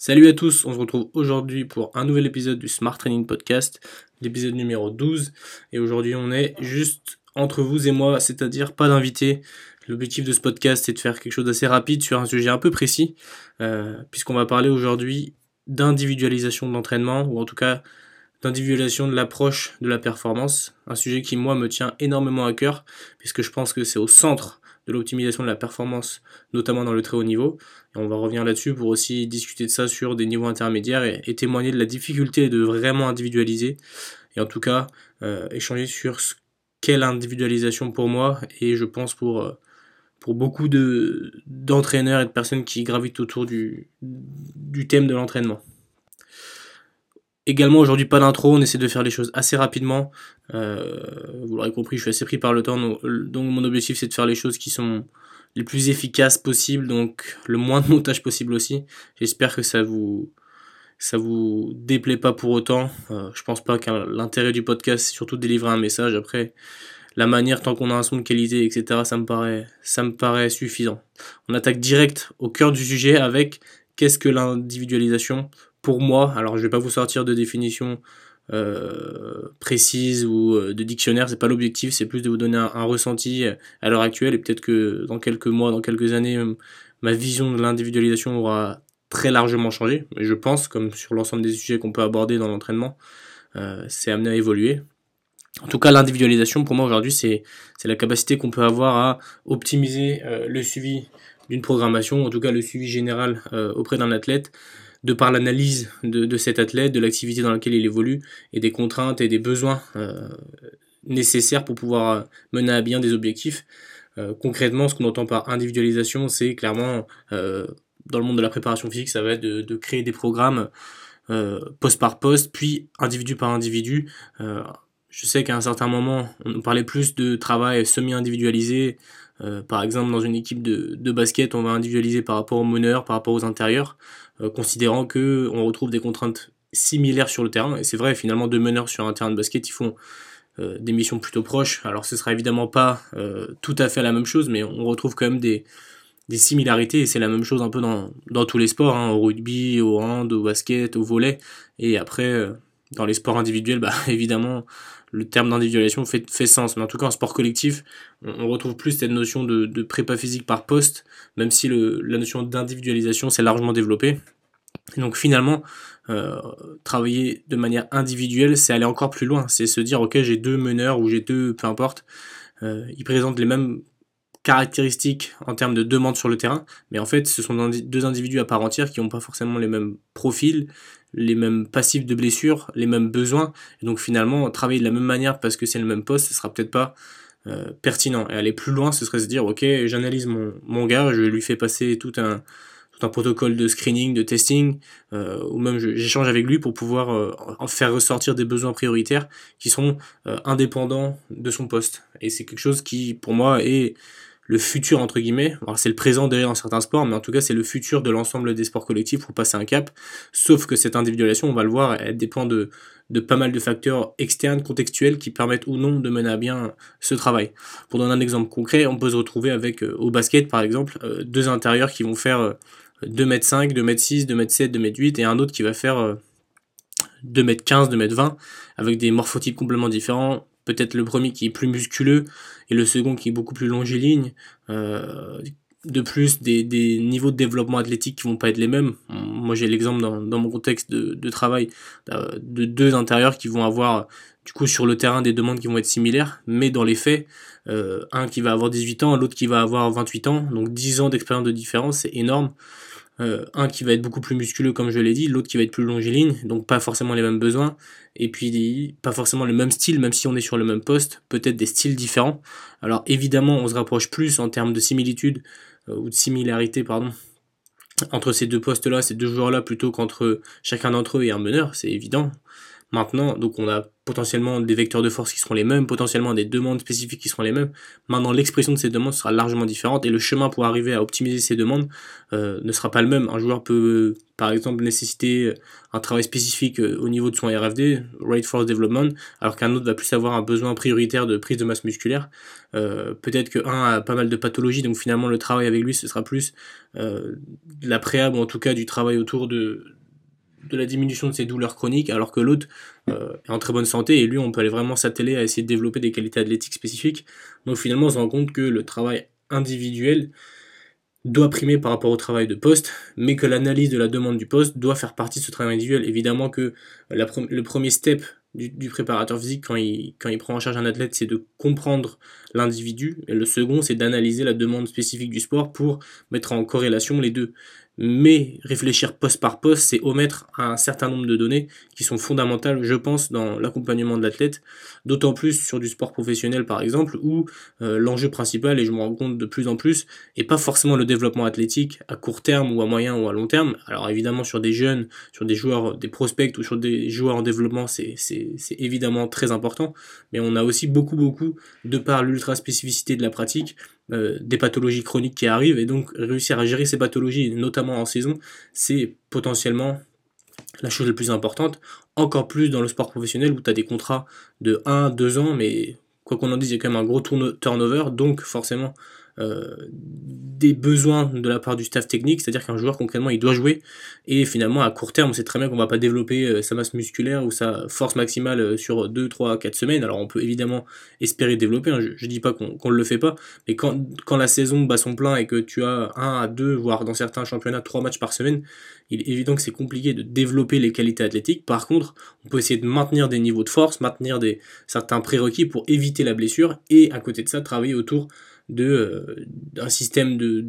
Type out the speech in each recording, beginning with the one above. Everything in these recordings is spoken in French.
Salut à tous, on se retrouve aujourd'hui pour un nouvel épisode du Smart Training Podcast, l'épisode numéro 12. Et aujourd'hui on est juste entre vous et moi, c'est-à-dire pas d'invité. L'objectif de ce podcast c'est de faire quelque chose d'assez rapide sur un sujet un peu précis, euh, puisqu'on va parler aujourd'hui d'individualisation de l'entraînement, ou en tout cas d'individualisation de l'approche de la performance, un sujet qui moi me tient énormément à cœur, puisque je pense que c'est au centre de l'optimisation de la performance, notamment dans le très haut niveau. Et on va revenir là-dessus pour aussi discuter de ça sur des niveaux intermédiaires et, témoigner de la difficulté de vraiment individualiser. Et en tout cas, euh, échanger sur ce qu'est l'individualisation pour moi et je pense pour, euh, pour beaucoup de, d'entraîneurs et de personnes qui gravitent autour du thème de l'entraînement. Également aujourd'hui pas d'intro, on essaie de faire les choses assez rapidement. Euh, vous l'aurez compris, je suis assez pris par le temps, donc, mon objectif c'est de faire les choses qui sont les plus efficaces possibles, donc le moins de montage possible aussi. J'espère que ça vous ça vous déplaît pas pour autant. Euh, je pense pas que l'intérêt du podcast c'est surtout de délivrer un message. Après, la manière tant qu'on a un son de qualité, etc. Ça me paraît ça me paraît suffisant. On attaque direct au cœur du sujet avec qu'est-ce que l'individualisation pour moi, alors je vais pas vous sortir de définition euh, précise ou euh, de dictionnaire, c'est pas l'objectif, c'est plus de vous donner un, ressenti à l'heure actuelle et peut-être que dans quelques mois, dans quelques années, euh, ma vision de l'individualisation aura très largement changé. Mais je pense, comme sur l'ensemble des sujets qu'on peut aborder dans l'entraînement, c'est amené à évoluer. En tout cas, l'individualisation pour moi aujourd'hui, c'est la capacité qu'on peut avoir à optimiser le suivi d'une programmation, en tout cas le suivi général auprès d'un athlète, de par l'analyse de, cet athlète, de l'activité dans laquelle il évolue, et des contraintes et des besoins euh, nécessaires pour pouvoir euh, mener à bien des objectifs. Euh, concrètement, ce qu'on entend par individualisation, c'est clairement, dans le monde de la préparation physique, ça va être de, créer des programmes poste par poste, puis individu par individu. je sais qu'à un certain moment, on parlait plus de travail semi-individualisé, par exemple, dans une équipe de, de, basket, on va individualiser par rapport aux meneurs, par rapport aux intérieurs. Euh, considérant que on retrouve des contraintes similaires sur le terrain. Et c'est vrai, finalement, deux meneurs sur un terrain de basket, ils font euh, des missions plutôt proches. Alors ce sera évidemment pas euh, tout à fait la même chose, mais on retrouve quand même des, des similarités, et c'est la même chose un peu dans, dans tous les sports, hein, au rugby, au hand, au basket, au volet, et après, dans les sports individuels, bah évidemment, le terme d'individualisation fait, sens. Mais en tout cas, en sport collectif, on, retrouve plus cette notion de, prépa physique par poste, même si la notion d'individualisation s'est largement développée. Et donc finalement, euh, travailler de manière individuelle, c'est aller encore plus loin. C'est se dire, ok, j'ai deux meneurs ou j'ai deux, peu importe, euh, ils présentent les mêmes caractéristiques en termes de demande sur le terrain, mais en fait, ce sont deux individus à part entière qui n'ont pas forcément les mêmes profils, les mêmes passifs de blessures, les mêmes besoins. Et donc finalement, travailler de la même manière parce que c'est le même poste, ce sera peut-être pas euh, pertinent. Et aller plus loin, ce serait se dire, ok, j'analyse mon, mon gars, je lui fais passer tout un, tout un protocole de screening, de testing, euh, ou même j'échange avec lui pour pouvoir euh, faire ressortir des besoins prioritaires qui sont indépendants de son poste. Et c'est quelque chose qui, pour moi, est le futur entre guillemets. Alors c'est le présent derrière dans certains sports, mais en tout cas c'est le futur de l'ensemble des sports collectifs pour passer un cap. Sauf que cette individualisation, on va le voir, elle dépend de, pas mal de facteurs externes, contextuels, qui permettent ou non de mener à bien ce travail. Pour donner un exemple concret, on peut se retrouver avec euh, au basket par exemple euh, deux intérieurs qui vont faire 2m5, 2m6, 2m7, 2m8 et un autre qui va faire 2m15, 2m20 avec des morphotypes complètement différents, peut-être le premier qui est plus musculeux et le second qui est beaucoup plus longiligne. Euh, de plus, des, niveaux de développement athlétique qui vont pas être les mêmes. Moi, j'ai l'exemple dans, mon contexte de, de travail euh, de deux intérieurs qui vont avoir du coup sur le terrain des demandes qui vont être similaires, mais dans les faits, euh, un qui va avoir 18 ans, l'autre qui va avoir 28 ans, donc 10 ans d'expérience de différence, c'est énorme. Euh, un qui va être beaucoup plus musculeux comme je l'ai dit, l'autre qui va être plus longiligne, donc pas forcément les mêmes besoins, et puis pas forcément le même style, même si on est sur le même poste, peut-être des styles différents. Alors évidemment on se rapproche plus en termes de similitude, euh, ou de similarité, pardon, entre ces deux postes-là, ces deux joueurs-là, plutôt qu'entre chacun d'entre eux et un meneur, c'est évident. Maintenant, donc on a potentiellement des vecteurs de force qui seront les mêmes, potentiellement des demandes spécifiques qui seront les mêmes. Maintenant, l'expression de ces demandes sera largement différente et le chemin pour arriver à optimiser ces demandes euh, ne sera pas le même. Un joueur peut, par exemple, nécessiter un travail spécifique euh, au niveau de son RFD, Rate Force Development, alors qu'un autre va plus avoir un besoin prioritaire de prise de masse musculaire. Euh, peut-être que un a pas mal de pathologies, donc finalement le travail avec lui, ce sera plus euh, la préhab, en tout cas du travail autour de, de la diminution de ses douleurs chroniques, alors que l'autre euh, est en très bonne santé et lui, on peut aller vraiment s'atteler à essayer de développer des qualités athlétiques spécifiques. Donc finalement, on se rend compte que le travail individuel doit primer par rapport au travail de poste, mais que l'analyse de la demande du poste doit faire partie de ce travail individuel. Évidemment que le premier step du, préparateur physique quand il, quand il prend en charge un athlète, c'est de comprendre l'individu, et le second, c'est d'analyser la demande spécifique du sport pour mettre en corrélation les deux mais réfléchir poste par poste, c'est omettre un certain nombre de données qui sont fondamentales, je pense, dans l'accompagnement de l'athlète, d'autant plus sur du sport professionnel par exemple, où euh, l'enjeu principal, et je me rends compte de plus en plus, est pas forcément le développement athlétique à court terme ou à moyen ou à long terme. Alors évidemment sur des jeunes, sur des joueurs, des prospects ou sur des joueurs en développement, c'est évidemment très important, mais on a aussi beaucoup beaucoup, de par l'ultra spécificité de la pratique, euh, des pathologies chroniques qui arrivent et donc réussir à gérer ces pathologies, notamment en saison, c'est potentiellement la chose la plus importante, encore plus dans le sport professionnel où tu as des contrats de 1, 2 ans, mais quoi qu'on en dise, il y a quand même un gros turnover, donc forcément des besoins de la part du staff technique, c'est-à-dire qu'un joueur concrètement il doit jouer et finalement à court terme on sait très bien qu'on va pas développer euh, sa masse musculaire ou sa force maximale euh, sur 2, 3, 4 semaines. Alors on peut évidemment espérer développer, hein. je, je, dis pas qu'on ne le fait pas, mais quand, la saison bat son plein et que tu as 1 à 2, voire dans certains championnats 3 matchs par semaine, il est évident que c'est compliqué de développer les qualités athlétiques. Par contre, on peut essayer de maintenir des niveaux de force, maintenir certains prérequis pour éviter la blessure et à côté de ça travailler autour euh, d'un système de,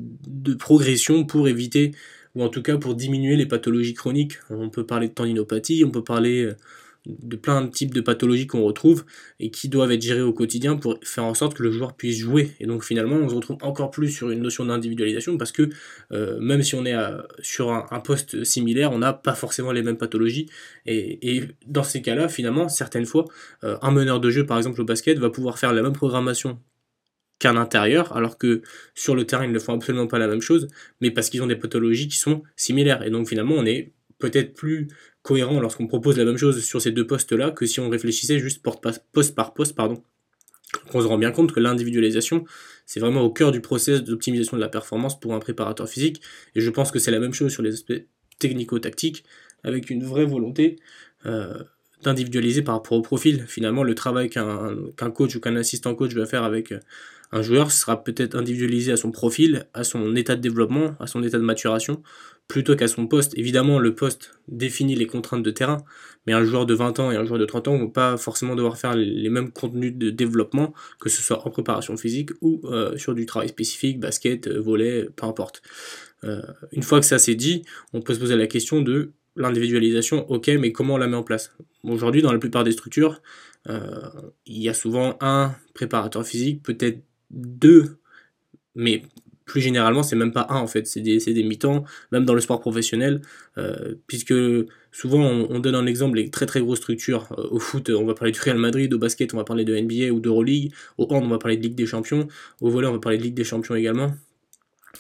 progression pour éviter ou en tout cas pour diminuer les pathologies chroniques. On peut parler de tendinopathie, on peut parler euh, de plein de types de pathologies qu'on retrouve et qui doivent être gérées au quotidien pour faire en sorte que le joueur puisse jouer. Et donc finalement, on se retrouve encore plus sur une notion d'individualisation parce que euh, même si on est sur un, poste similaire, on n'a pas forcément les mêmes pathologies. Et, et dans ces cas-là, finalement, certaines fois, un meneur de jeu, par exemple au basket, va pouvoir faire la même programmation qu'un intérieur, alors que sur le terrain, ils ne font absolument pas la même chose, mais parce qu'ils ont des pathologies qui sont similaires. Et donc finalement, on est peut-être plus cohérent lorsqu'on propose la même chose sur ces deux postes-là que si on réfléchissait juste poste par poste. Pardon. on se rend bien compte que l'individualisation, c'est vraiment au cœur du process d'optimisation de la performance pour un préparateur physique. Et je pense que c'est la même chose sur les aspects technico-tactiques, avec une vraie volonté euh, d'individualiser par rapport au profil. Finalement, le travail qu'un coach ou qu'un assistant coach va faire avec un joueur sera peut-être individualisé à son profil, à son état de développement, à son état de maturation, plutôt qu'à son poste. Évidemment, le poste définit les contraintes de terrain, mais un joueur de 20 ans et un joueur de 30 ans ne vont pas forcément devoir faire les mêmes contenus de développement, que ce soit en préparation physique ou euh, sur du travail spécifique, basket, euh, volet, peu importe. Euh, une fois que ça c'est dit, on peut se poser la question de l'individualisation, ok, mais comment on la met en place? Aujourd'hui, dans la plupart des structures, il y a souvent un préparateur physique, peut-être deux, mais plus généralement, c'est même pas un en fait, c'est des, des mi-temps, même dans le sport professionnel, euh, puisque souvent on, donne un exemple, les très très grosses structures. Euh, au foot, on va parler du Real Madrid, au basket, on va parler de NBA ou d'Euroleague, au hand, on va parler de Ligue des Champions, au volley, on va parler de Ligue des Champions également.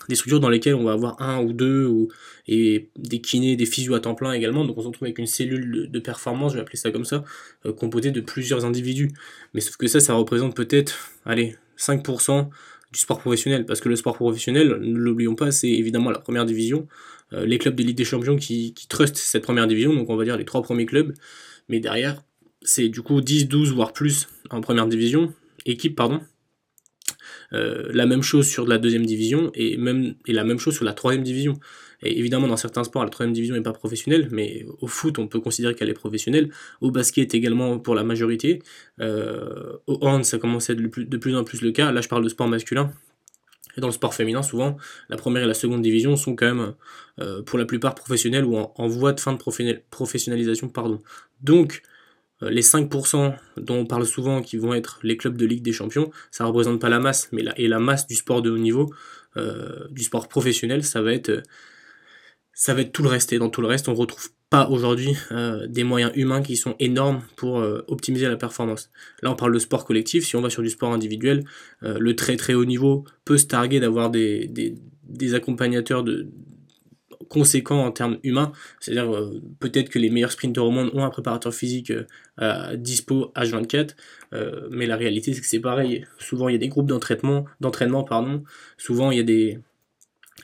Des structures dans lesquelles on va avoir un ou deux, ou, et des kinés, des physios à temps plein également, donc on se retrouve avec une cellule de, performance, je vais appeler ça comme ça, euh, composée de plusieurs individus. Mais sauf que ça, ça représente peut-être, allez, 5% du sport professionnel, parce que le sport professionnel, ne l'oublions pas, c'est évidemment la première division, euh, les clubs de Ligue des Champions qui, trustent cette première division, donc on va dire les trois premiers clubs, mais derrière, c'est du coup 10, 12, voire plus en première division, équipe, pardon, euh, la même chose sur la deuxième division et la même chose sur la troisième division. Et évidemment, dans certains sports, la troisième division n'est pas professionnelle, mais au foot, on peut considérer qu'elle est professionnelle. Au basket également pour la majorité. Euh, au hand, ça commence à être de plus en plus le cas. Là, je parle de sport masculin. Et dans le sport féminin, souvent, la première et la seconde division sont quand même, euh, pour la plupart, professionnelles ou en, voie de fin de professionnalisation. Pardon. Donc, euh, les 5% dont on parle souvent qui vont être les clubs de Ligue des Champions, ça ne représente pas la masse, mais la, et la masse du sport de haut niveau, du sport professionnel, ça va être ça va être tout le reste. Et dans tout le reste, on retrouve pas aujourd'hui euh, des moyens humains qui sont énormes pour euh, optimiser la performance. Là, on parle de sport collectif. Si on va sur du sport individuel, euh, le très très haut niveau peut se targuer d'avoir des, des, accompagnateurs conséquents en termes humains. C'est-à-dire peut-être que les meilleurs sprinteurs au monde ont un préparateur physique à dispo H24, mais la réalité c'est que c'est pareil. Souvent il y a des groupes d'entraînement, d'entraînement pardon. Souvent il y a des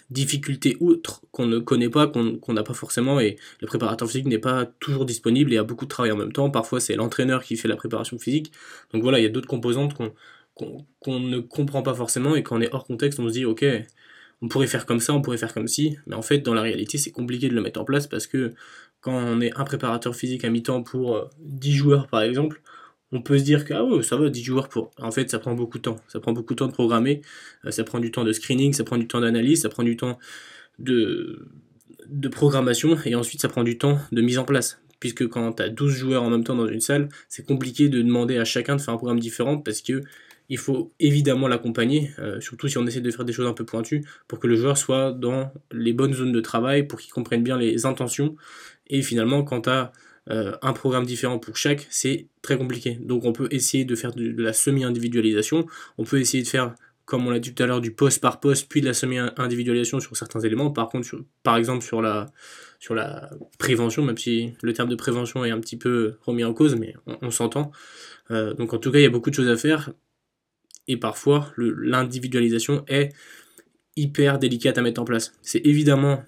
difficultés outre qu'on ne connaît pas, qu'on n'a pas forcément, et le préparateur physique n'est pas toujours disponible et a beaucoup de travail en même temps. Parfois, c'est l'entraîneur qui fait la préparation physique. Donc voilà, il y a d'autres composantes qu'on ne comprend pas forcément et quand on est hors contexte, on se dit, ok, on pourrait faire comme ça, on pourrait faire comme ci, mais en fait, dans la réalité, c'est compliqué de le mettre en place parce que quand on est un préparateur physique à mi-temps pour 10 euh, joueurs, par exemple, on peut se dire que ah ça va, 10 joueurs pour. En fait, ça prend beaucoup de temps. Ça prend beaucoup de temps de programmer, euh, ça prend du temps de screening, ça prend du temps d'analyse, ça prend du temps de, de programmation et ensuite ça prend du temps de mise en place. Puisque quand tu as 12 joueurs en même temps dans une salle, c'est compliqué de demander à chacun de faire un programme différent parce que il faut évidemment l'accompagner, euh, surtout si on essaie de faire des choses un peu pointues, pour que le joueur soit dans les bonnes zones de travail, pour qu'il comprenne bien les intentions. Et finalement, quand tu as euh, un programme différent pour chaque, c'est très compliqué. Donc on peut essayer de faire de, la semi-individualisation, on peut essayer de faire, comme on l'a dit tout à l'heure, du poste par poste, puis de la semi-individualisation sur certains éléments. Par contre, par exemple sur la, sur la prévention, même si le terme de prévention est un petit peu remis en cause, mais on, s'entend. Euh, donc en tout cas, il y a beaucoup de choses à faire. Et parfois, l'individualisation est hyper délicate à mettre en place. C'est évidemment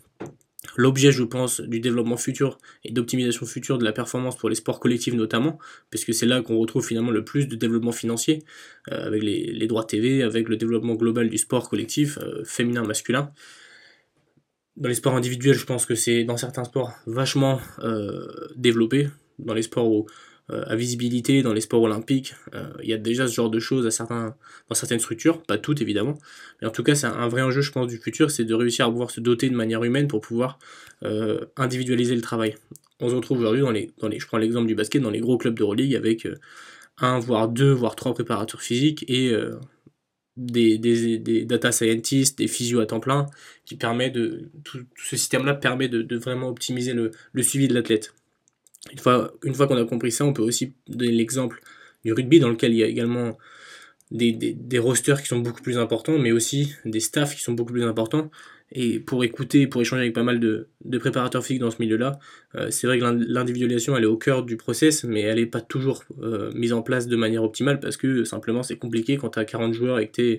l'objet, je pense, du développement futur et d'optimisation future de la performance pour les sports collectifs notamment, puisque c'est là qu'on retrouve finalement le plus de développement financier, euh, avec les, droits TV, avec le développement global du sport collectif, euh, féminin, masculin. Dans les sports individuels, je pense que c'est dans certains sports vachement euh, développé, dans les sports où à visibilité dans les sports olympiques. Euh, il y a déjà ce genre de choses à certains, dans certaines structures, pas toutes évidemment, mais en tout cas c'est un, vrai enjeu je pense du futur, c'est de réussir à pouvoir se doter de manière humaine pour pouvoir euh, individualiser le travail. On se retrouve aujourd'hui dans les, dans les, je prends l'exemple du basket, dans les gros clubs de Euroleague avec un, voire deux, voire trois préparateurs physiques et des, des, des, data scientists, des physios à temps plein, qui permet de. Tout, ce système-là permet de, vraiment optimiser le suivi de l'athlète. Une fois, qu'on a compris ça, on peut aussi donner l'exemple du rugby dans lequel il y a également des, rosters qui sont beaucoup plus importants, mais aussi des staffs qui sont beaucoup plus importants. Et pour écouter, pour échanger avec pas mal de, préparateurs physiques dans ce milieu-là, euh, c'est vrai que l'individualisation, elle est au cœur du process, mais elle n'est pas toujours euh, mise en place de manière optimale parce que simplement c'est compliqué quand tu as 40 joueurs et que tu es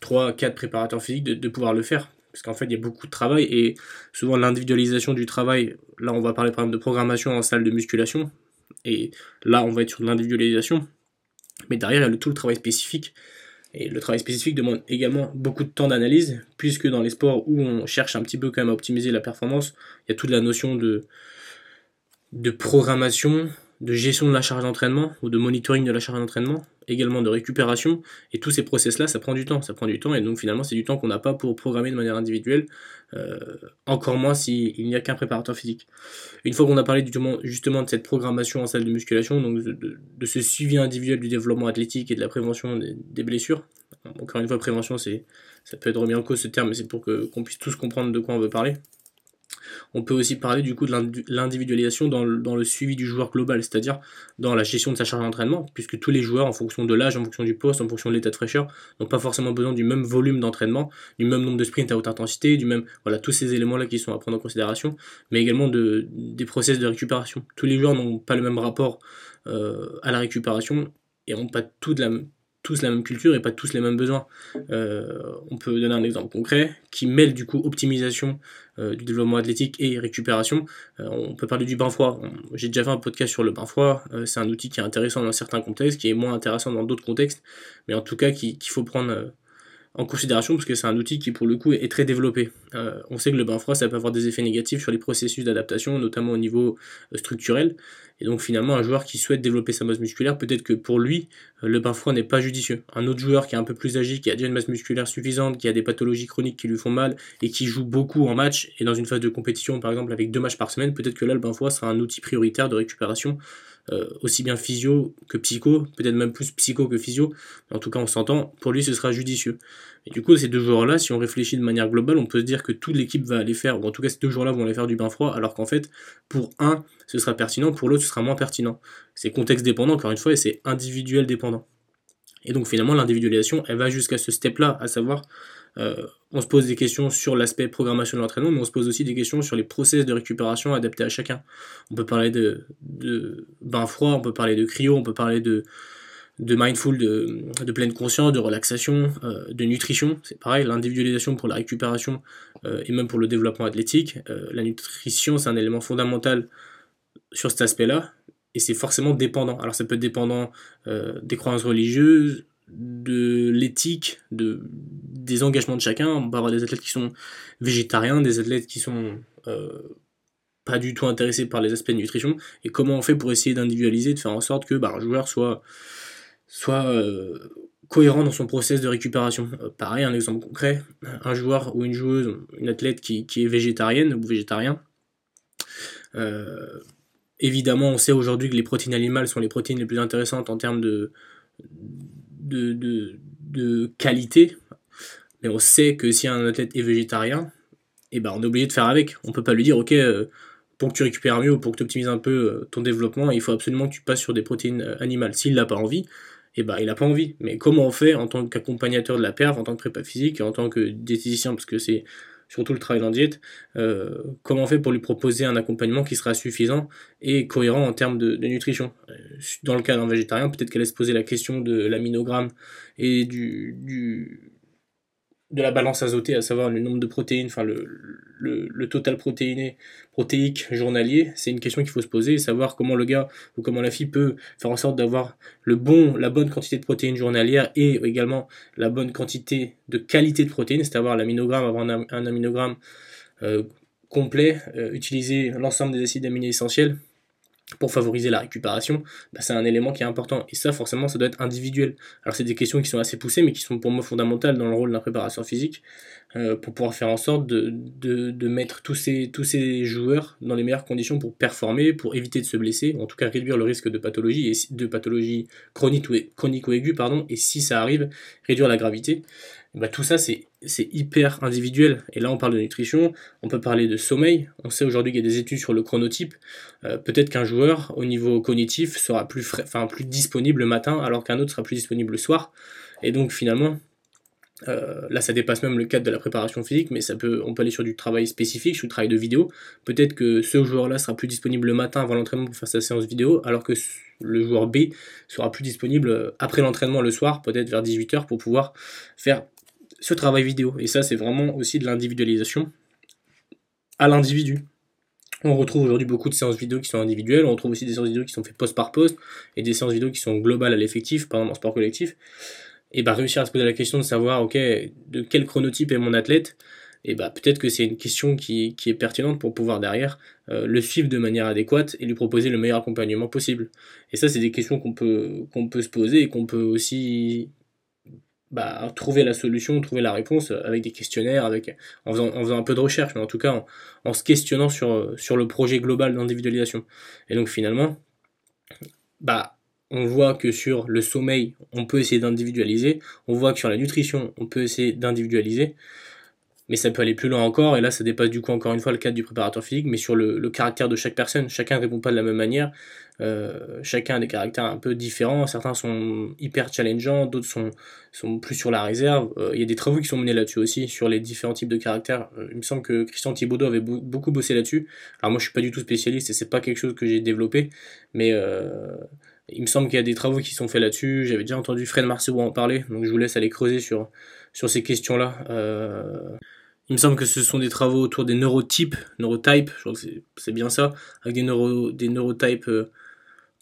3, 4 préparateurs physiques de pouvoir le faire parce qu'en fait il y a beaucoup de travail et souvent l'individualisation du travail, là on va parler par exemple de programmation en salle de musculation, et là on va être sur l'individualisation, mais derrière il y a tout le travail spécifique, et le travail spécifique demande également beaucoup de temps d'analyse, puisque dans les sports où on cherche un petit peu quand même à optimiser la performance, il y a toute la notion de programmation, de gestion de la charge d'entraînement ou de monitoring de la charge d'entraînement, également de récupération. Et tous ces process-là, ça prend du temps. Ça prend du temps et donc finalement, c'est du temps qu'on n'a pas pour programmer de manière individuelle, euh, encore moins s'il n'y a qu'un préparateur physique. Une fois qu'on a parlé justement de cette programmation en salle de musculation, donc de, ce suivi individuel du développement athlétique et de la prévention des, blessures, encore une fois, prévention, c'est ça peut être remis en cause ce terme, mais c'est pour qu'on puisse tous comprendre de quoi on veut parler. On peut aussi parler du coup de l'individualisation dans, le suivi du joueur global, c'est-à-dire dans la gestion de sa charge d'entraînement, puisque tous les joueurs, en fonction de l'âge, en fonction du poste, en fonction de l'état de fraîcheur, n'ont pas forcément besoin du même volume d'entraînement, du même nombre de sprints à haute intensité, du même, voilà, tous ces éléments-là qui sont à prendre en considération, mais également de, des process de récupération. Tous les joueurs n'ont pas le même rapport euh, à la récupération et n'ont pas tout de la, tous la même culture et pas tous les mêmes besoins. Euh, on peut donner un exemple concret qui mêle du coup optimisation euh, du développement athlétique et récupération. Euh, on peut parler du bain froid. J'ai déjà fait un podcast sur le bain froid. c'est un outil qui est intéressant dans certains contextes, qui est moins intéressant dans d'autres contextes, mais en tout cas qu'il faut prendre en considération parce que c'est un outil qui pour le coup est très développé. Euh, on sait que le bain froid ça peut avoir des effets négatifs sur les processus d'adaptation, notamment au niveau euh, structurel. Et donc finalement un joueur qui souhaite développer sa masse musculaire, peut-être que pour lui euh, le bain froid n'est pas judicieux. Un autre joueur qui est un peu plus âgé, qui a déjà une masse musculaire suffisante, qui a des pathologies chroniques qui lui font mal et qui joue beaucoup en match et dans une phase de compétition par exemple avec deux matchs par semaine, peut-être que là le bain froid sera un outil prioritaire de récupération aussi bien physio que psycho, peut-être même plus psycho que physio, en tout cas on s'entend, pour lui ce sera judicieux. Et du coup, ces deux joueurs-là, si on réfléchit de manière globale, on peut se dire que toute l'équipe va aller faire, ou en tout cas ces deux joueurs-là vont aller faire du bain froid, alors qu'en fait, pour un, ce sera pertinent, pour l'autre, ce sera moins pertinent. C'est contexte dépendant, encore une fois, et c'est individuel dépendant. Et donc finalement, l'individualisation, elle va jusqu'à ce step-là, à savoir, euh, on se pose des questions sur l'aspect programmation de l'entraînement, mais on se pose aussi des questions sur les process de récupération adaptés à chacun. On peut parler de, bain froid, on peut parler de cryo, on peut parler de, mindful, de, pleine conscience, de relaxation, euh, de nutrition. C'est pareil, l'individualisation pour la récupération euh, et même pour le développement athlétique. La nutrition, c'est un élément fondamental sur cet aspect-là et c'est forcément dépendant. Alors ça peut être dépendant des croyances religieuses, de l'éthique, de, des engagements de chacun. On peut avoir des athlètes qui sont végétariens, des athlètes qui sont pas du tout intéressés par les aspects de nutrition. Et comment on fait pour essayer d'individualiser, de faire en sorte que bah, un joueur soit soit euh, cohérent dans son process de récupération. Euh, pareil, un exemple concret, un joueur ou une joueuse, une athlète qui, est végétarienne ou végétarien, euh, évidemment on sait aujourd'hui que les protéines animales sont les protéines les plus intéressantes en termes de, qualité, mais on sait que si un athlète est végétarien, et eh ben on est obligé de faire avec. On peut pas lui dire ok pour que tu récupères mieux ou pour que tu optimises un peu ton développement, il faut absolument que tu passes sur des protéines animales. S'il n'a pas envie, et eh ben, il n'a pas envie. Mais comment on fait en tant qu'accompagnateur de la perf, en tant que prépa physique, en tant que diététicien, parce que c'est surtout le travail en diète, euh, comment on fait pour lui proposer un accompagnement qui sera suffisant et cohérent en termes de, nutrition? Euh, Dans le cas d'un végétarien, peut-être qu'elle laisse poser la question de l'aminogramme et du, du, de la balance azotée, à savoir le nombre de protéines, enfin le, total protéiné, protéique journalier, c'est une question qu'il faut se poser, savoir comment le gars ou comment la fille peut faire en sorte d'avoir le bon, la bonne quantité de protéines journalières et également la bonne quantité de qualité de protéines, c'est-à-dire l'aminogramme, avoir un, aminogramme euh, complet, euh, utiliser l'ensemble des acides aminés essentiels pour favoriser la récupération, bah, c'est un élément qui est important. Et ça, forcément, ça doit être individuel. Alors, c'est des questions qui sont assez poussées, mais qui sont pour moi fondamentales dans le rôle d'un préparateur physique, euh, pour pouvoir faire en sorte de, mettre tous ces, joueurs dans les meilleures conditions pour performer, pour éviter de se blesser, en tout cas réduire le risque de pathologie, et de pathologie chronique ou, chronique ou aiguë, pardon, et si ça arrive, réduire la gravité. Bah, tout ça, c'est hyper individuel. Et là, on parle de nutrition, on peut parler de sommeil. On sait aujourd'hui qu'il y a des études sur le chronotype. Euh, peut-être qu'un joueur, au niveau cognitif, sera plus, enfin, plus disponible le matin, alors qu'un autre sera plus disponible le soir. Et donc, finalement, euh, là, ça dépasse même le cadre de la préparation physique, mais ça peut, on peut aller sur du travail spécifique, sur du travail de vidéo. Peut-être que ce joueur-là sera plus disponible le matin avant l'entraînement pour faire sa séance vidéo, alors que le joueur B sera plus disponible après l'entraînement le soir, peut-être vers 18h, pour pouvoir faire ce travail vidéo. Et ça, c'est vraiment aussi de l'individualisation à l'individu. On retrouve aujourd'hui beaucoup de séances vidéo qui sont individuelles, on retrouve aussi des séances vidéo qui sont faites poste par poste, et des séances vidéo qui sont globales à l'effectif, par exemple en sport collectif. Et bah réussir à se poser la question de savoir, ok, de quel chronotype est mon athlète, et bah peut-être que c'est une question qui, est pertinente pour pouvoir derrière euh, le suivre de manière adéquate et lui proposer le meilleur accompagnement possible. Et ça, c'est des questions qu'on peut, qu'on peut se poser et qu'on peut aussi bah, trouver la solution, trouver la réponse avec des questionnaires, avec, en, faisant, en faisant un peu de recherche, mais en tout cas en, se questionnant sur, sur le projet global d'individualisation. Et donc finalement, bah, on voit que sur le sommeil, on peut essayer d'individualiser, on voit que sur la nutrition, on peut essayer d'individualiser, mais ça peut aller plus loin encore, et là ça dépasse du coup encore une fois le cadre du préparateur physique, mais sur le, caractère de chaque personne, chacun ne répond pas de la même manière, euh, chacun a des caractères un peu différents, certains sont hyper challengeants, d'autres sont, sont plus sur la réserve, euh, il y a des travaux qui sont menés là-dessus aussi, sur les différents types de caractères, euh, il me semble que Christian Thibaudot avait beaucoup bossé là-dessus, alors moi je suis pas du tout spécialiste et c'est pas quelque chose que j'ai développé, mais il me semble qu'il y a des travaux qui sont faits là-dessus, j'avais déjà entendu Fred Marceau en parler, donc je vous laisse aller creuser sur, sur ces questions-là. Il me semble que ce sont des travaux autour des neurotypes, neurotypes, je crois que c'est bien ça, avec des, neuro, des neurotypes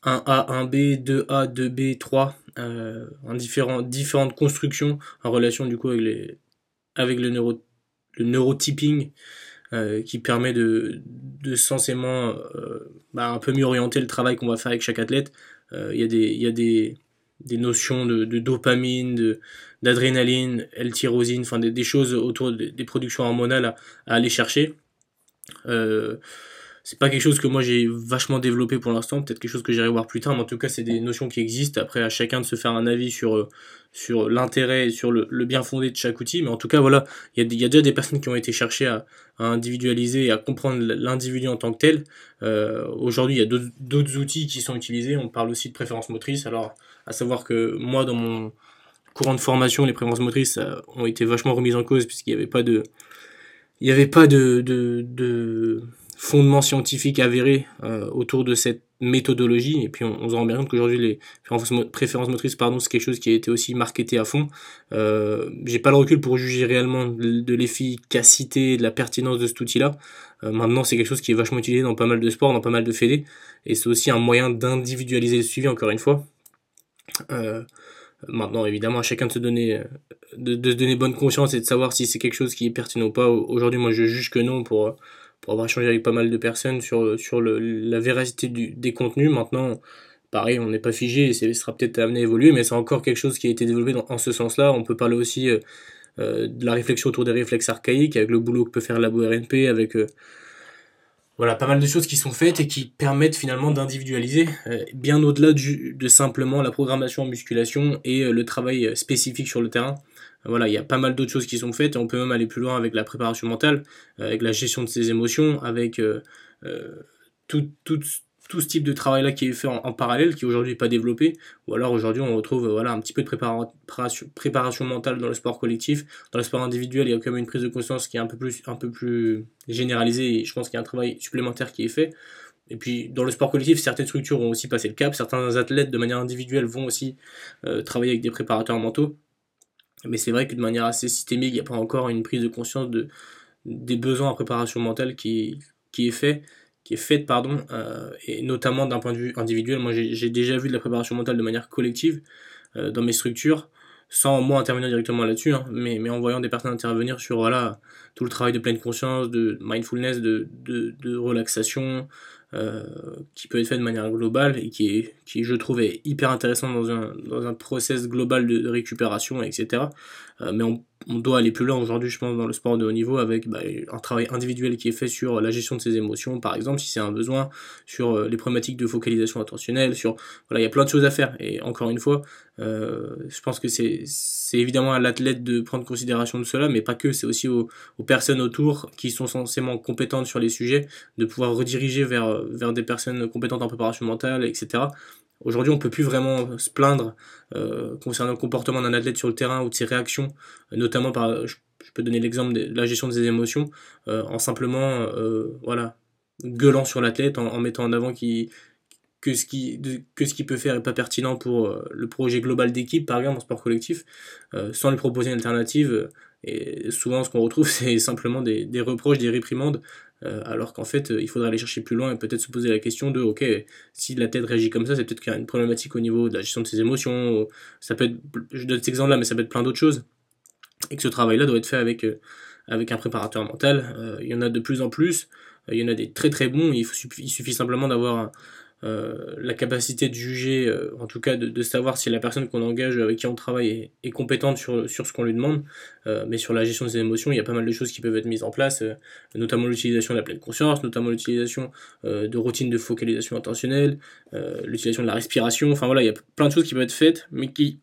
1A, 1B, 2A, 2B, 3, en différentes constructions en relation du coup avec, le, neuro, le neurotyping euh, qui permet de, de censément euh, bah, un peu mieux orienter le travail qu'on va faire avec chaque athlète. Euh, il y a des notions de, de dopamine, de, d'adrénaline, L-tyrosine, enfin des, choses autour des, productions hormonales à, aller chercher. Euh, c'est pas quelque chose que moi j'ai vachement développé pour l'instant, peut-être quelque chose que j'irai voir plus tard, mais en tout cas c'est des notions qui existent. Après à chacun de se faire un avis sur, euh, sur l'intérêt et sur le, bien fondé de chaque outil, mais en tout cas voilà, il y, a, déjà des personnes qui ont été cherchées à, individualiser et à comprendre l'individu en tant que tel. Euh, aujourd'hui il y a d'autres outils qui sont utilisés, on parle aussi de préférences motrices, alors à savoir que moi dans mon courant de formation, les préférences motrices ont été vachement remises en cause puisqu'il n'y avait pas de... Il n'y avait pas de, de fondement scientifique avéré euh, autour de cette méthodologie. Et puis on, se rend bien compte qu'aujourd'hui les préférences motrices pardon c'est quelque chose qui a été aussi marketé à fond. Euh, j'ai pas le recul pour juger réellement de l'efficacité de la pertinence de cet outil là euh, maintenant c'est quelque chose qui est vachement utilisé dans pas mal de sports dans pas mal de fédés. Et c'est aussi un moyen d'individualiser le suivi encore une fois. Euh, maintenant évidemment à chacun de se donner de, de se donner bonne conscience et de savoir si c'est quelque chose qui est pertinent ou pas aujourd'hui moi je juge que non pour pour avoir échangé avec pas mal de personnes sur, sur le, la véracité du, des contenus. Maintenant, pareil, on n'est pas figé, et ce sera peut-être amené à évoluer, mais c'est encore quelque chose qui a été développé dans, en ce sens-là. On peut parler aussi euh, euh, de la réflexion autour des réflexes archaïques, avec le boulot que peut faire Labo RNP, avec euh, voilà, pas mal de choses qui sont faites et qui permettent finalement d'individualiser bien au-delà de simplement la programmation en musculation et le travail spécifique sur le terrain. Voilà, il y a pas mal d'autres choses qui sont faites et on peut même aller plus loin avec la préparation mentale, euh, avec la gestion de ses émotions, avec euh, euh, tout, tout, tout, ce type de travail-là qui est fait en, parallèle, qui aujourd'hui n'est pas développé. Ou alors aujourd'hui on retrouve voilà, un petit peu de préparation, mentale dans le sport collectif. Dans le sport individuel, il y a quand même une prise de conscience qui est un peu plus, généralisée et je pense qu'il y a un travail supplémentaire qui est fait. Et puis dans le sport collectif, certaines structures ont aussi passé le cap, certains athlètes de manière individuelle vont aussi travailler avec des préparateurs mentaux. Mais c'est vrai que de manière assez systémique, il n'y a pas encore une prise de conscience de, des besoins en préparation mentale qui, qui est fait qui est faite pardon euh, et notamment d'un point de vue individuel moi j'ai déjà vu de la préparation mentale de manière collective euh, dans mes structures sans moi intervenir directement là-dessus hein, mais, mais en voyant des personnes intervenir sur voilà tout le travail de pleine conscience de mindfulness de, de, relaxation euh, qui peut être fait de manière globale et qui est, qui je trouve est hyper intéressant dans un, dans un process global de, récupération, etc. Mais on, on, doit aller plus loin aujourd'hui, je pense, dans le sport de haut niveau avec bah, un travail individuel qui est fait sur la gestion de ses émotions, par exemple, si c'est un besoin, sur euh, les problématiques de focalisation attentionnelle, sur voilà, il y a plein de choses à faire. Et encore une fois, euh, je pense que c'est évidemment à l'athlète de prendre considération de cela, mais pas que, c'est aussi aux, personnes autour qui sont censément compétentes sur les sujets, de pouvoir rediriger vers des personnes compétentes en préparation mentale, etc. Aujourd'hui, on peut plus vraiment se plaindre euh, concernant le comportement d'un athlète sur le terrain ou de ses réactions, notamment par, je, peux donner l'exemple de la gestion des émotions, euh, en simplement, euh, voilà, gueulant sur l'athlète, en, mettant en avant qui, que ce qui que ce qu'il peut faire est pas pertinent pour euh, le projet global d'équipe par exemple en sport collectif euh, sans lui proposer une alternative et souvent ce qu'on retrouve c'est simplement des, des, reproches des réprimandes euh, alors qu'en fait il faudrait aller chercher plus loin et peut-être se poser la question de ok si la tête réagit comme ça c'est peut-être qu'il y a une problématique au niveau de la gestion de ses émotions ça peut être je donne cet exemple là mais ça peut être plein d'autres choses. Et que ce travail là doit être fait avec avec un préparateur mental. Il y en a de plus en plus. Il y en a des très très bons. Il suffit simplement d'avoir euh, la capacité de juger, euh, en tout cas de, savoir si la personne qu'on engage, avec qui on travaille, est, compétente sur, sur ce qu'on lui demande. Euh, mais sur la gestion des émotions, il y a pas mal de choses qui peuvent être mises en place, notamment l'utilisation de la pleine conscience, notamment l'utilisation de routines de focalisation intentionnelle, l'utilisation de la respiration. Enfin voilà, il y a plein de choses qui peuvent être faites, mais qui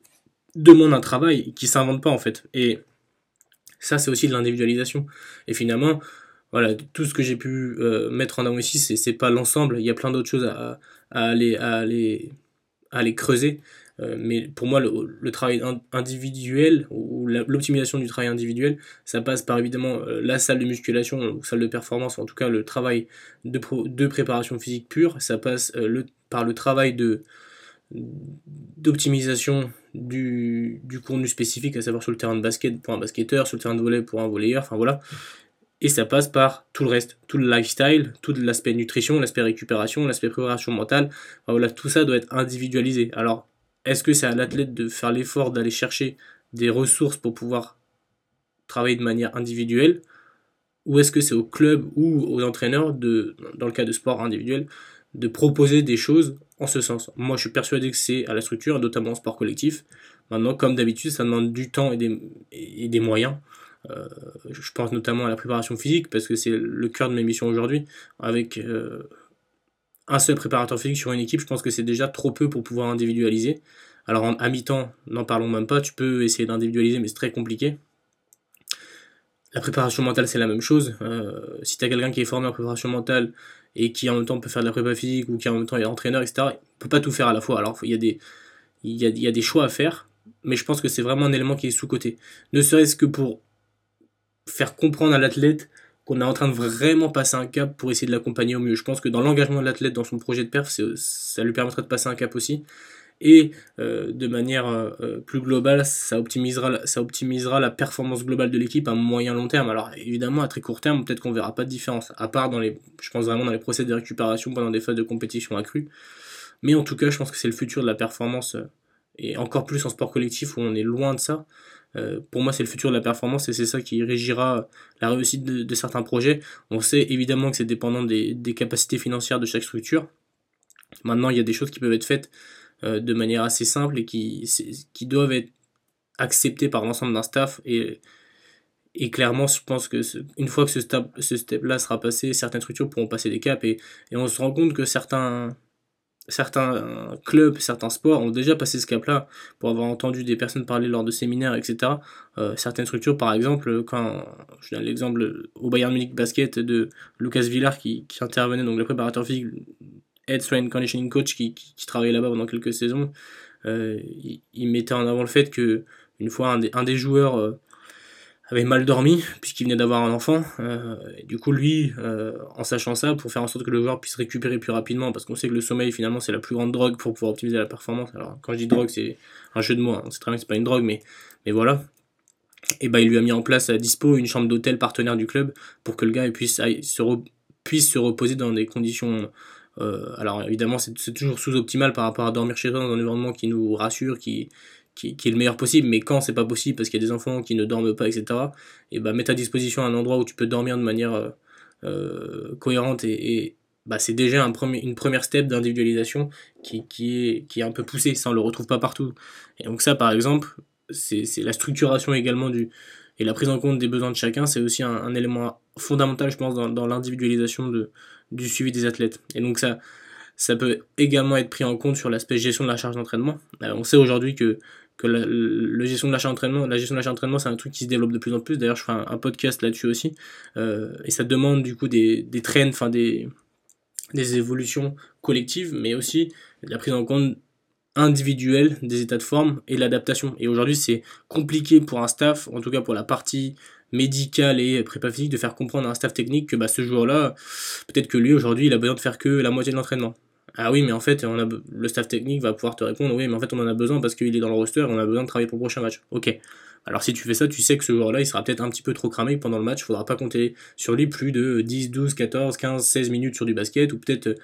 demandent un travail, qui s'inventent pas en fait. Et ça, c'est aussi de l'individualisation. Et finalement, voilà, tout ce que j'ai pu euh, mettre en avant ici, c'est, c'est pas l'ensemble. Il y a plein d'autres choses à, aller, à, aller, creuser. Euh, mais pour moi, le, travail individuel ou l'optimisation du travail individuel, ça passe par évidemment euh, la salle de musculation ou salle de performance, en tout cas le travail de, préparation physique pure. Ça passe par le travail de d'optimisation du, du contenu spécifique, à savoir sur le terrain de basket pour un basketteur, sur le terrain de volley pour un volleyeur, enfin voilà. Et ça passe par tout le reste, tout le lifestyle, tout l'aspect nutrition, l'aspect récupération, l'aspect préparation mentale. voilà, tout ça doit être individualisé. Alors, est-ce que c'est à l'athlète de faire l'effort d'aller chercher des ressources pour pouvoir travailler de manière individuelle? Ou est-ce que c'est au club ou aux entraîneurs dans le cas de sport individuel, de proposer des choses en ce sens? Moi, je suis persuadé que c'est à la structure, notamment en sport collectif. Maintenant, comme d'habitude, ça demande du temps et des moyens. Je pense notamment à la préparation physique, parce que c'est le cœur de mes missions aujourd'hui, avec un seul préparateur physique sur une équipe, je pense que c'est déjà trop peu pour pouvoir individualiser. Alors à mi-temps, n'en parlons même pas, tu peux essayer d'individualiser, mais c'est très compliqué. La préparation mentale, c'est la même chose. Euh, si tu as quelqu'un qui est formé en préparation mentale et qui en même temps peut faire de la prépa physique ou qui en même temps est entraîneur, etc., il peut pas tout faire à la fois. Alors il y, a y a, des choix à faire, mais je pense que c'est vraiment un élément qui est sous-côté. Ne serait-ce que pour faire comprendre à l'athlète qu'on est en train de vraiment passer un cap pour essayer de l'accompagner au mieux. Je pense que dans l'engagement de l'athlète dans son projet de perf, ça lui permettra de passer un cap aussi. Et euh, de manière euh, euh, plus globale, ça optimisera, ça optimisera la performance globale de l'équipe à moyen long terme. Alors évidemment, à très court terme, peut-être qu'on verra pas de différence, à part dans les, je pense vraiment dans les procès de récupération pendant des phases de compétition accrues. Mais en tout cas, je pense que c'est le futur de la performance, et encore plus en sport collectif où on est loin de ça. Euh, pour moi, c'est le futur de la performance et c'est ça qui régira la réussite de, certains projets. On sait évidemment que c'est dépendant des, capacités financières de chaque structure. Maintenant, il y a des choses qui peuvent être faites euh, de manière assez simple et qui, doivent être acceptées par l'ensemble d'un staff. Et, clairement, je pense que une fois que ce step-là sera passé, certaines structures pourront passer des caps et on se rend compte que certains, certains clubs, certains sports ont déjà passé ce cap-là pour avoir entendu des personnes parler lors de séminaires, etc. Euh, certaines structures, par exemple, quand je donne l'exemple au Bayern Munich Basket de Lucas Villar qui, qui intervenait, donc le préparateur physique, head strength conditioning coach qui, qui, travaillait là-bas pendant quelques saisons, euh, il, mettait en avant le fait que une fois un des, un des joueurs euh, avait mal dormi puisqu'il venait d'avoir un enfant. Euh, du coup, lui, euh, en sachant ça, pour faire en sorte que le joueur puisse récupérer plus rapidement, parce qu'on sait que le sommeil finalement c'est la plus grande drogue pour pouvoir optimiser la performance. Alors quand je dis drogue, c'est un jeu de mots. Hein. C'est très bien que c'est pas une drogue, mais mais voilà. Et bah il lui a mis en place à dispo une chambre d'hôtel partenaire du club pour que le gars puisse se puisse se reposer dans des conditions euh, alors évidemment c'est toujours sous-optimal par rapport à dormir chez toi dans un environnement qui nous rassure, qui, qui, est le meilleur possible, mais quand c'est pas possible parce qu'il y a des enfants qui ne dorment pas, etc., et bah mettre à disposition un endroit où tu peux dormir de manière euh, euh, cohérente et, bah, c'est déjà un premier, une première step d'individualisation qui, est, qui est un peu poussée, ça on le retrouve pas partout. Et donc ça par exemple, c'est la structuration également du et la prise en compte des besoins de chacun, c'est aussi un, élément fondamental, je pense, dans, dans l'individualisation du suivi des athlètes. Et donc ça, ça peut également être pris en compte sur l'aspect gestion de la charge d'entraînement. Euh, on sait aujourd'hui que que la, gestion de l'achat d'entraînement, la gestion de l'achat c'est un truc qui se développe de plus en plus. D'ailleurs, je ferai un, podcast là-dessus aussi. Euh, et ça demande du coup des, des enfin des, des évolutions collectives, mais aussi la prise en compte individuelle des états de forme et l'adaptation. Et aujourd'hui, c'est compliqué pour un staff, en tout cas pour la partie médicale et prépa physique, de faire comprendre à un staff technique que bah, ce joueur-là, peut-être que lui, aujourd'hui, il a besoin de faire que la moitié de l'entraînement. Ah oui, mais en fait, on a, le staff technique va pouvoir te répondre, oui, mais en fait, on en a besoin parce qu'il est dans le roster et on a besoin de travailler pour le prochain match. Ok. Alors si tu fais ça, tu sais que ce joueur-là, il sera peut-être un petit peu trop cramé pendant le match, il faudra pas compter sur lui plus de 10, 12, 14, 15, 16 minutes sur du basket, ou peut-être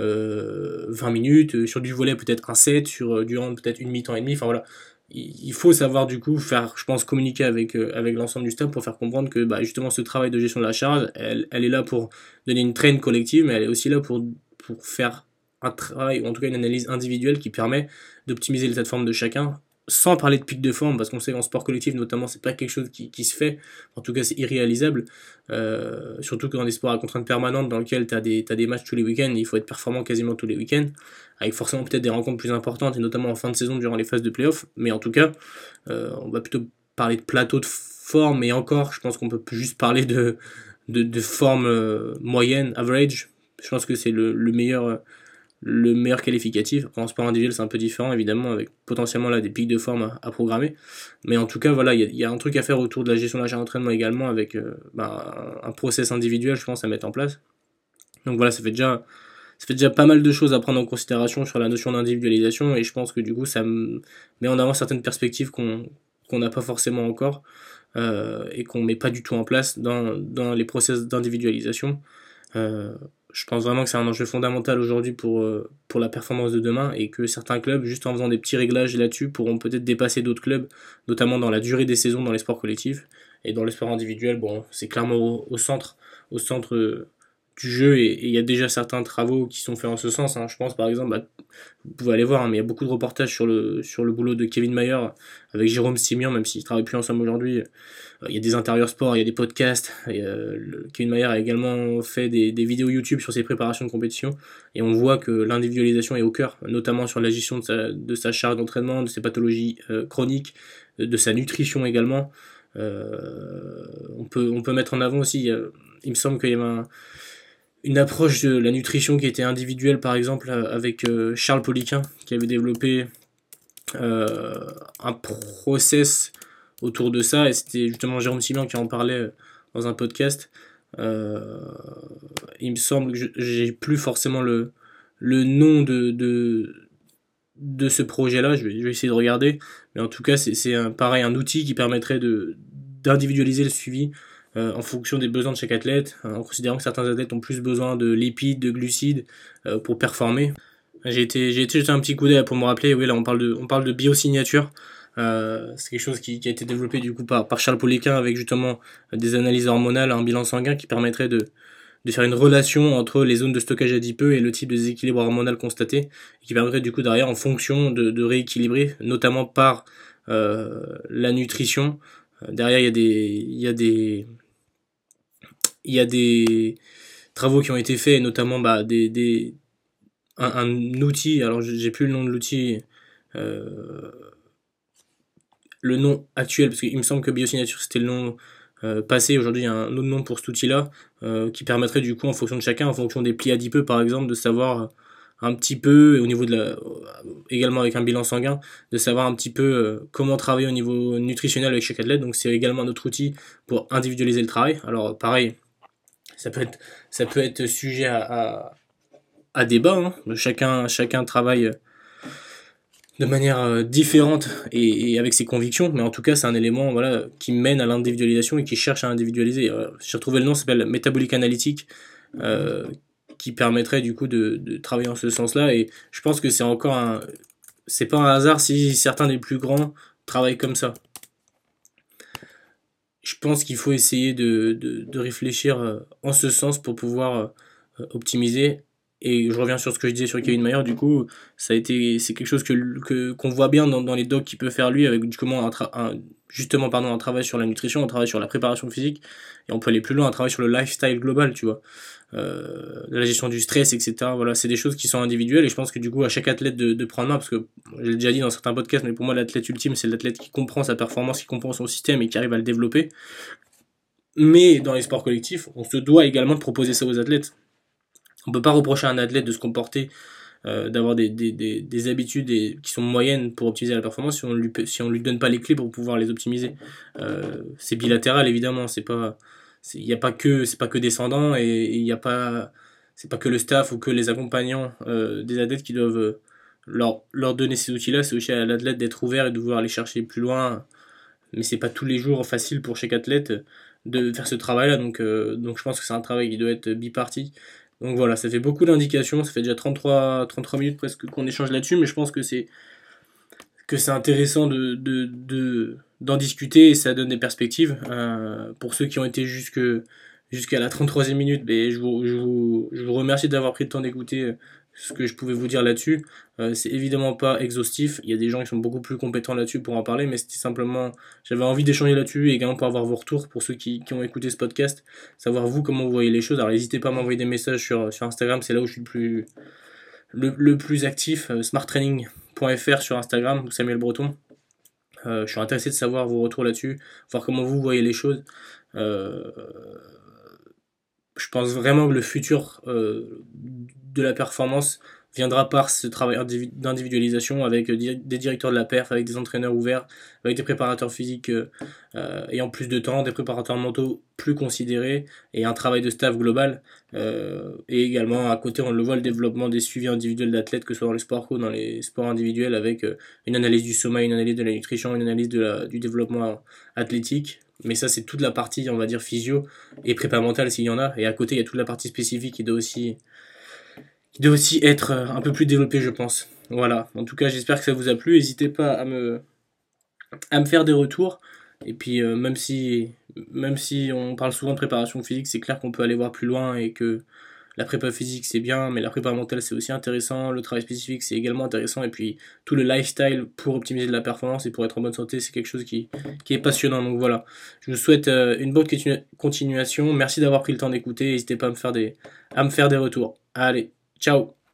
euh, 20 minutes, sur du volet peut-être un set, sur euh, du peut-être une mi-temps et demi, enfin voilà. Il faut savoir du coup faire, je pense, communiquer avec, euh, avec l'ensemble du staff pour faire comprendre que bah, justement ce travail de gestion de la charge, elle, elle est là pour donner une traîne collective, mais elle est aussi là pour, pour faire un travail, ou en tout cas une analyse individuelle qui permet d'optimiser l'état de forme de chacun, sans parler de pic de forme, parce qu'on sait qu'en sport collectif notamment, c'est pas quelque chose qui, se fait, en tout cas c'est irréalisable, euh, surtout que dans des sports à contrainte permanente dans lesquels tu as, des, matchs tous les week-ends, il faut être performant quasiment tous les week-ends, avec forcément peut-être des rencontres plus importantes, et notamment en fin de saison durant les phases de playoff, mais en tout cas, euh, on va plutôt parler de plateau de forme, et encore, je pense qu'on peut juste parler de, de, forme euh, moyenne, average, je pense que c'est le meilleur le meilleur qualificatif. En sport individuel, c'est un peu différent, évidemment, avec potentiellement là des pics de forme à, programmer. Mais en tout cas, voilà, il y, a un truc à faire autour de la gestion de la charge d'entraînement également, avec euh, bah, un, process individuel, je pense, à mettre en place. Donc voilà, ça fait déjà. Ça fait déjà pas mal de choses à prendre en considération sur la notion d'individualisation et je pense que du coup ça met en avant certaines perspectives qu'on n'a pas forcément encore euh, et qu'on met pas du tout en place dans, dans les process d'individualisation. Euh, je pense vraiment que c'est un enjeu fondamental aujourd'hui pour, euh, pour la performance de demain et que certains clubs, juste en faisant des petits réglages là-dessus, pourront peut-être dépasser d'autres clubs, notamment dans la durée des saisons dans les sports collectifs. Et dans les sports individuels, bon, c'est clairement au, centre, au centre du jeu et il y a déjà certains travaux qui sont faits en ce sens. Hein. Je pense par exemple, bah, vous pouvez aller voir, hein, mais il y a beaucoup de reportages sur le, sur le boulot de Kevin Mayer avec Jérôme Simian, même s'ils ne travaillent plus ensemble aujourd'hui. Euh, il y a des intérieurs sport, il y a des podcasts. Et, euh, Kevin Mayer a également fait des, des, vidéos YouTube sur ses préparations de compétition et on voit que l'individualisation est au cœur, notamment sur la gestion de sa, de sa charge d'entraînement, de ses pathologies euh, chroniques, de, sa nutrition également. on, peut, on peut mettre en avant aussi, il me semble qu'il y avait un une approche de la nutrition qui était individuelle, par exemple, avec euh, Charles Poliquin, qui avait développé euh, un process autour de ça, et c'était justement Jérôme Simon qui en parlait euh, dans un podcast. il me semble que j'ai plus forcément le, nom de, de, de ce projet-là, je vais, je vais, essayer de regarder, mais en tout cas, c'est pareil, un outil qui permettrait d'individualiser le suivi euh, en fonction des besoins de chaque athlète, euh, en considérant que certains athlètes ont plus besoin de lipides, de glucides euh, pour performer. J'ai été, j'ai été jeter un petit coup d'œil pour me rappeler, oui là on parle de, on parle de biosignature. c'est quelque chose qui, a été développé du coup par, par Charles Poliquin avec justement des analyses hormonales, un bilan sanguin qui permettrait de, de faire une relation entre les zones de stockage adipeux et le type de déséquilibre hormonal constaté, et qui permettrait du coup derrière en fonction de, de rééquilibrer, notamment par la nutrition. derrière il y a des, il y a des, il y a des travaux qui ont été faits, notamment bah, des, des un, outil, alors j'ai plus le nom de l'outil, euh, le nom actuel, parce qu'il me semble que Biosignature c'était le nom euh, passé, aujourd'hui il y a un autre nom pour cet outil-là, euh, qui permettrait du coup en fonction de chacun, en fonction des plis adipeux par exemple, de savoir un petit peu, au niveau de la, également avec un bilan sanguin, de savoir un petit peu comment travailler au niveau nutritionnel avec chaque athlète. Donc c'est également un autre outil pour individualiser le travail. Alors pareil, ça peut être, ça peut être sujet à, à, débat. Hein. Chacun, chacun travaille de manière euh, différente et, avec ses convictions, mais en tout cas, c'est un élément voilà, qui mène à l'individualisation et qui cherche à individualiser. Euh, j'ai retrouvé le nom, ça s'appelle métabolique analytique, euh, qui permettrait du coup de, de travailler en ce sens-là. Et je pense que c'est encore un. C'est pas un hasard si certains des plus grands travaillent comme ça je pense qu'il faut essayer de, de, réfléchir euh, en ce sens pour pouvoir euh, optimiser. Et je reviens sur ce que je disais sur Kevin Mayer, du coup, ça a été, c'est quelque chose que, qu'on voit bien dans, dans les docs qu'il peut faire lui, avec comment un, justement pardon, un travail sur la nutrition, un travail sur la préparation physique, et on peut aller plus loin, un travail sur le lifestyle global, tu vois. Euh, la gestion du stress, etc. Voilà, c'est des choses qui sont individuelles et je pense que du coup à chaque athlète de, de prendre main, parce que je l'ai déjà dit dans certains podcasts, mais pour moi l'athlète ultime c'est l'athlète qui comprend sa performance, qui comprend son système et qui arrive à le développer. Mais dans les sports collectifs, on se doit également de proposer ça aux athlètes. On peut pas reprocher à un athlète de se comporter, euh, d'avoir des, des, des, des, habitudes qui sont moyennes pour optimiser la performance si on lui si lui donne pas les clés pour pouvoir les optimiser. Euh, c'est bilatéral évidemment, c'est pas il n'y a pas que c'est pas que descendants et il n'y a pas c'est pas que le staff ou que les accompagnants euh, des athlètes qui doivent euh, leur, leur donner ces outils là c'est aussi à l'athlète d'être ouvert et de vouloir aller chercher plus loin. Mais c'est pas tous les jours facile pour chaque athlète de faire ce travail là donc euh, donc je pense que c'est un travail qui doit être biparti. Donc voilà ça fait beaucoup d'indications. Ça fait déjà 33 33 minutes presque qu'on échange là-dessus mais je pense que c'est que c'est intéressant de, de, de d'en discuter et ça donne des perspectives. Euh, pour ceux qui ont été jusque jusqu'à la 33e minute, mais je, vous, je, vous, je vous remercie d'avoir pris le temps d'écouter euh, ce que je pouvais vous dire là-dessus. Euh, c'est évidemment pas exhaustif, il y a des gens qui sont beaucoup plus compétents là-dessus pour en parler, mais c'était simplement, j'avais envie d'échanger là-dessus et également pour avoir vos retours pour ceux qui, qui, ont écouté ce podcast, savoir vous comment vous voyez les choses. Alors n'hésitez pas à m'envoyer des messages sur, sur Instagram, c'est là où je suis le plus, le, plus actif, smarttraining.fr sur Instagram, Samuel Breton. Euh, je suis intéressé de savoir vos retours là-dessus, voir comment vous voyez les choses. Euh, je pense vraiment que le futur euh, de la performance viendra par ce travail d'individualisation avec euh, des directeurs de la perf, avec des entraîneurs ouverts, avec des préparateurs physiques euh, euh, ayant plus de temps, des préparateurs mentaux plus considérés et un travail de staff global. et également à côté, on le voit, le développement des suivis individuels d'athlètes, que ce soit dans les sports co, dans les sports individuels, avec une analyse du sommeil, une analyse de la nutrition, une analyse du développement athlétique. Mais ça, c'est toute la partie, on va dire, physio et prépa mentale s'il y en a. Et à côté, il y a toute la partie spécifique qui doit aussi qui doit aussi être euh, un peu plus développé, je pense. Voilà. En tout cas, j'espère que ça vous a plu. N'hésitez pas à me, à me faire des retours. Et puis, euh, même si même si on parle souvent de préparation physique, c'est clair qu'on peut aller voir plus loin et que la prépa physique c'est bien, mais la prépa mentale c'est aussi intéressant, le travail spécifique c'est également intéressant, et puis tout le lifestyle pour optimiser de la performance et pour être en bonne santé, c'est quelque chose qui, qui est passionnant. Donc voilà, je vous souhaite euh, une bonne continuation. Merci d'avoir pris le temps d'écouter. N'hésitez pas à me faire des, à me faire des retours. Allez, ciao